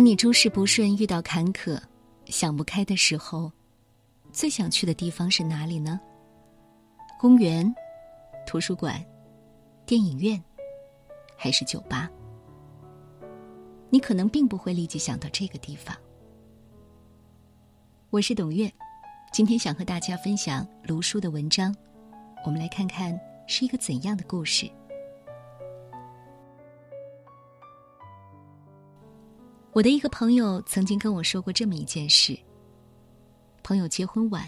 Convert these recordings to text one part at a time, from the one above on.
当你诸事不顺、遇到坎坷、想不开的时候，最想去的地方是哪里呢？公园、图书馆、电影院，还是酒吧？你可能并不会立即想到这个地方。我是董月，今天想和大家分享卢叔的文章，我们来看看是一个怎样的故事。我的一个朋友曾经跟我说过这么一件事：朋友结婚晚，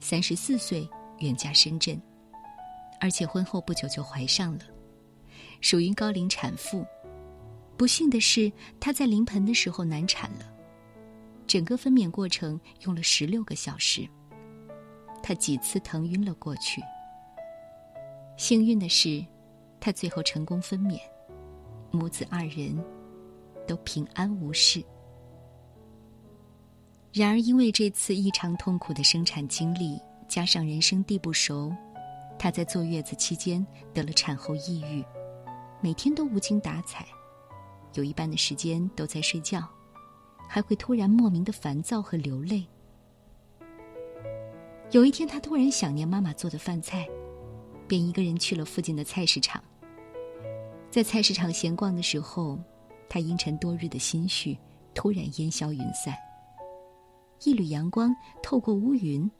三十四岁远嫁深圳，而且婚后不久就怀上了，属于高龄产妇。不幸的是，她在临盆的时候难产了，整个分娩过程用了十六个小时，她几次疼晕了过去。幸运的是，她最后成功分娩，母子二人都平安无事。然而，因为这次异常痛苦的生产经历，加上人生地不熟，她在坐月子期间得了产后抑郁，每天都无精打采。有一半的时间都在睡觉，还会突然莫名的烦躁和流泪。有一天，他突然想念妈妈做的饭菜，便一个人去了附近的菜市场。在菜市场闲逛的时候，他阴沉多日的心绪突然烟消云散，一缕阳光透过乌云，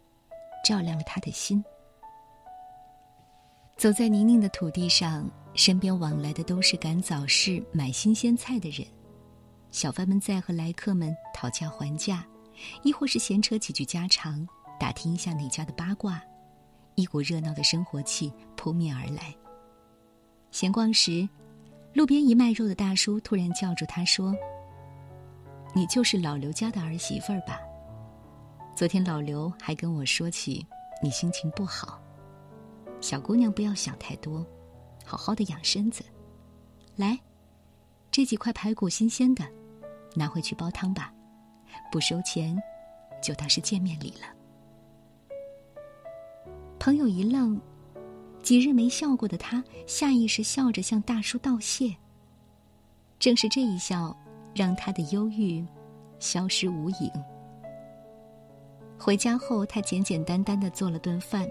照亮了他的心。走在泥泞的土地上。身边往来的都是赶早市买新鲜菜的人，小贩们在和来客们讨价还价，亦或是闲扯几句家常，打听一下哪家的八卦，一股热闹的生活气扑面而来。闲逛时，路边一卖肉的大叔突然叫住他说：“你就是老刘家的儿媳妇儿吧？昨天老刘还跟我说起你心情不好，小姑娘不要想太多。”好好的养身子，来，这几块排骨新鲜的，拿回去煲汤吧，不收钱，就当是见面礼了。朋友一愣，几日没笑过的他，下意识笑着向大叔道谢。正是这一笑，让他的忧郁消失无影。回家后，他简简单单的做了顿饭。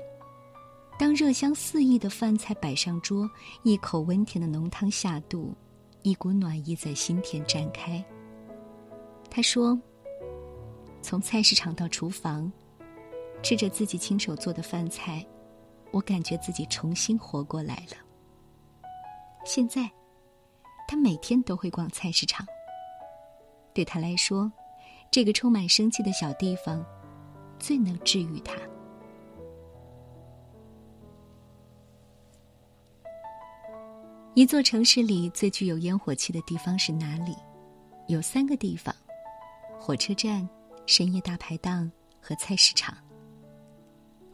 当热香四溢的饭菜摆上桌，一口温甜的浓汤下肚，一股暖意在心田绽开。他说：“从菜市场到厨房，吃着自己亲手做的饭菜，我感觉自己重新活过来了。现在，他每天都会逛菜市场。对他来说，这个充满生气的小地方，最能治愈他。”一座城市里最具有烟火气的地方是哪里？有三个地方：火车站、深夜大排档和菜市场。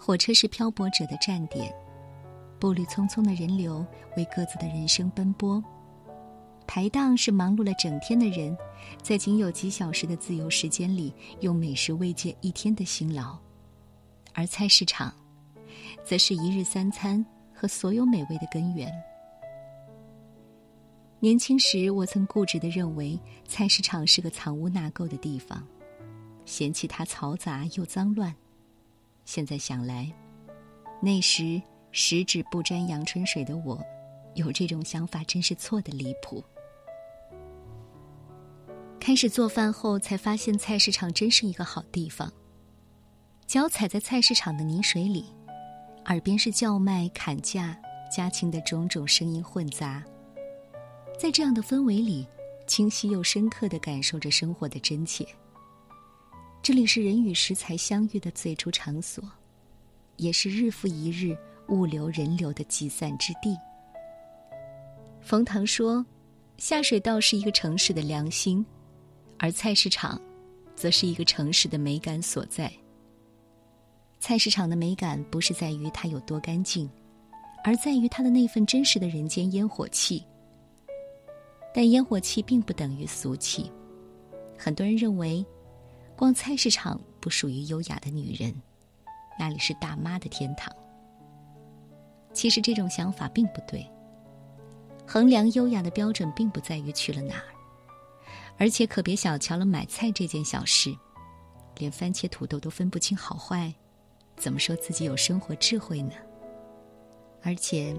火车是漂泊者的站点，步履匆匆的人流为各自的人生奔波；排档是忙碌了整天的人，在仅有几小时的自由时间里，用美食慰藉一天的辛劳；而菜市场，则是一日三餐和所有美味的根源。年轻时，我曾固执的认为菜市场是个藏污纳垢的地方，嫌弃它嘈杂又脏乱。现在想来，那时十指不沾阳春水的我，有这种想法真是错的离谱。开始做饭后，才发现菜市场真是一个好地方。脚踩在菜市场的泥水里，耳边是叫卖、砍价、家禽的种种声音混杂。在这样的氛围里，清晰又深刻的感受着生活的真切。这里是人与食材相遇的最初场所，也是日复一日物流人流的集散之地。冯唐说：“下水道是一个城市的良心，而菜市场，则是一个城市的美感所在。菜市场的美感不是在于它有多干净，而在于它的那份真实的人间烟火气。”但烟火气并不等于俗气，很多人认为，逛菜市场不属于优雅的女人，那里是大妈的天堂。其实这种想法并不对。衡量优雅的标准并不在于去了哪儿，而且可别小瞧了买菜这件小事，连番茄土豆都分不清好坏，怎么说自己有生活智慧呢？而且，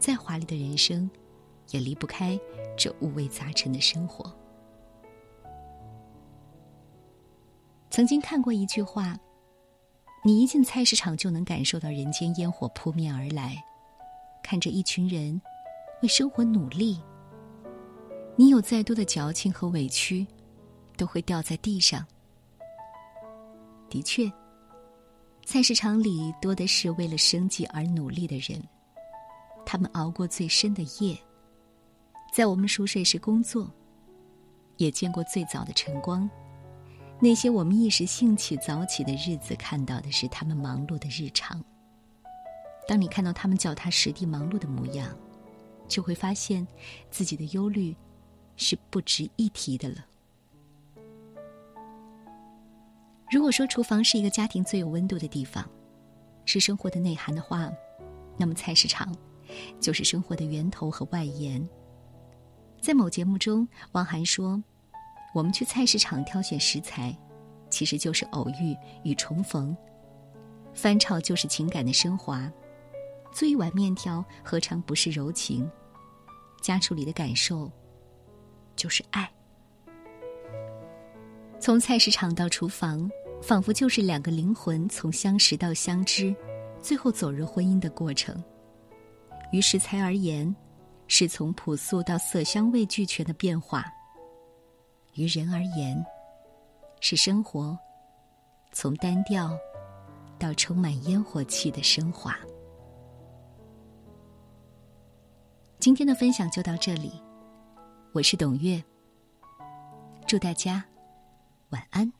再华丽的人生，也离不开这五味杂陈的生活。曾经看过一句话：“你一进菜市场，就能感受到人间烟火扑面而来，看着一群人为生活努力。”你有再多的矫情和委屈，都会掉在地上。的确，菜市场里多的是为了生计而努力的人，他们熬过最深的夜，在我们熟睡时工作，也见过最早的晨光。那些我们一时兴起早起的日子，看到的是他们忙碌的日常。当你看到他们脚踏实地忙碌的模样，就会发现自己的忧虑。是不值一提的了。如果说厨房是一个家庭最有温度的地方，是生活的内涵的话，那么菜市场就是生活的源头和外延。在某节目中，汪涵说：“我们去菜市场挑选食材，其实就是偶遇与重逢；翻炒就是情感的升华；做一碗面条，何尝不是柔情？家厨里的感受。”就是爱。从菜市场到厨房，仿佛就是两个灵魂从相识到相知，最后走入婚姻的过程。于食材而言，是从朴素到色香味俱全的变化；于人而言，是生活从单调到充满烟火气的升华。今天的分享就到这里。我是董月，祝大家晚安。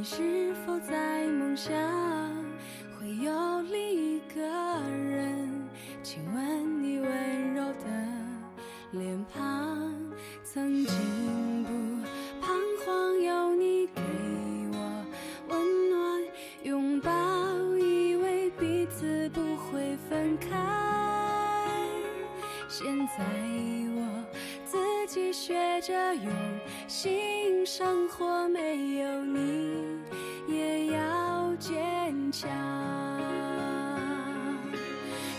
你是否在梦想，会有另一个人亲吻你温柔的脸庞。曾经想，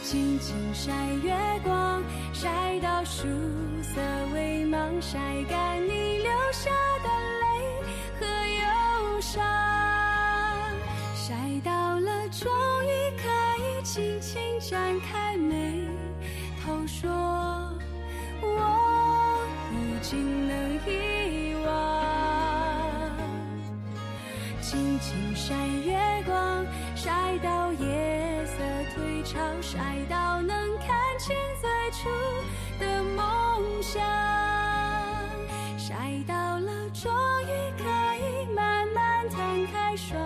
轻轻晒月光，晒到树色微茫，晒干你流下的泪和忧伤，晒到了终于可以轻轻展开眉头说，我已经能轻轻晒月光，晒到夜色退潮，晒到能看清最初的梦想，晒到了终于可以慢慢摊开双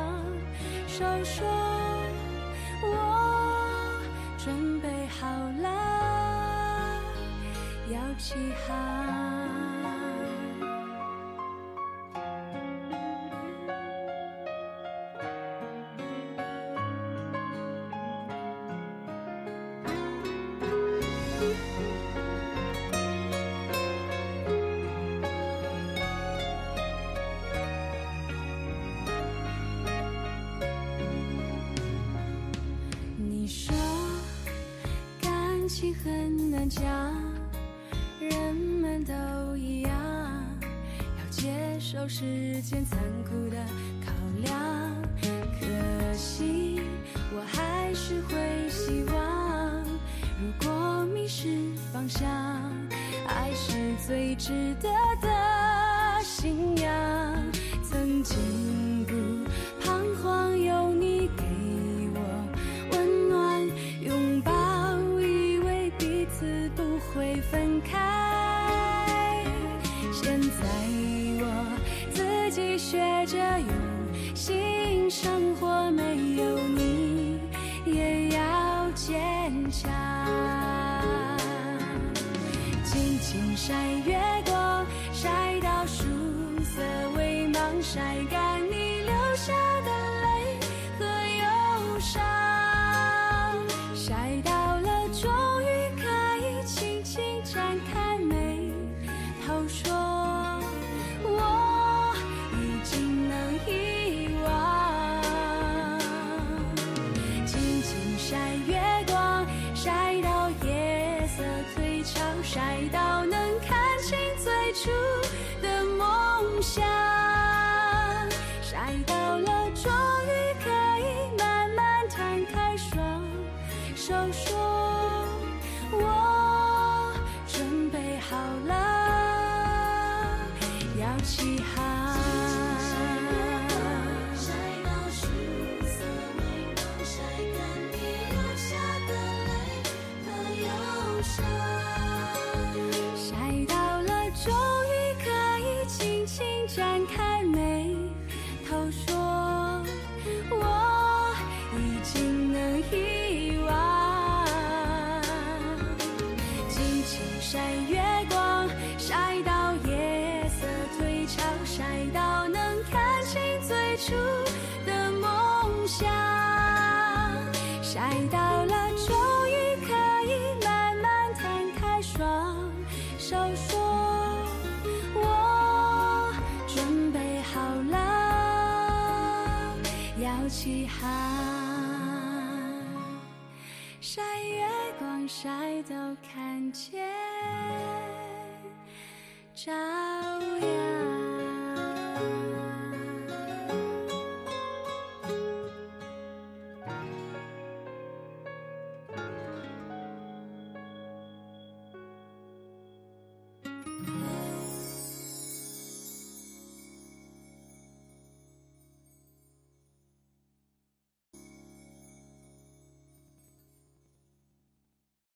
手，说我准备好了，要起航。很难讲，人们都一样，要接受世间残酷的考量。可惜，我还是会希望，如果迷失方向，爱是最值得的信仰。曾经。开现在我自己学着用心生活没有你也要坚强。尽情晒月光晒到树色微芒晒干展开眉头说我已经能遗忘。尽情晒月光晒到夜色退潮晒到能看清最初。再都看见照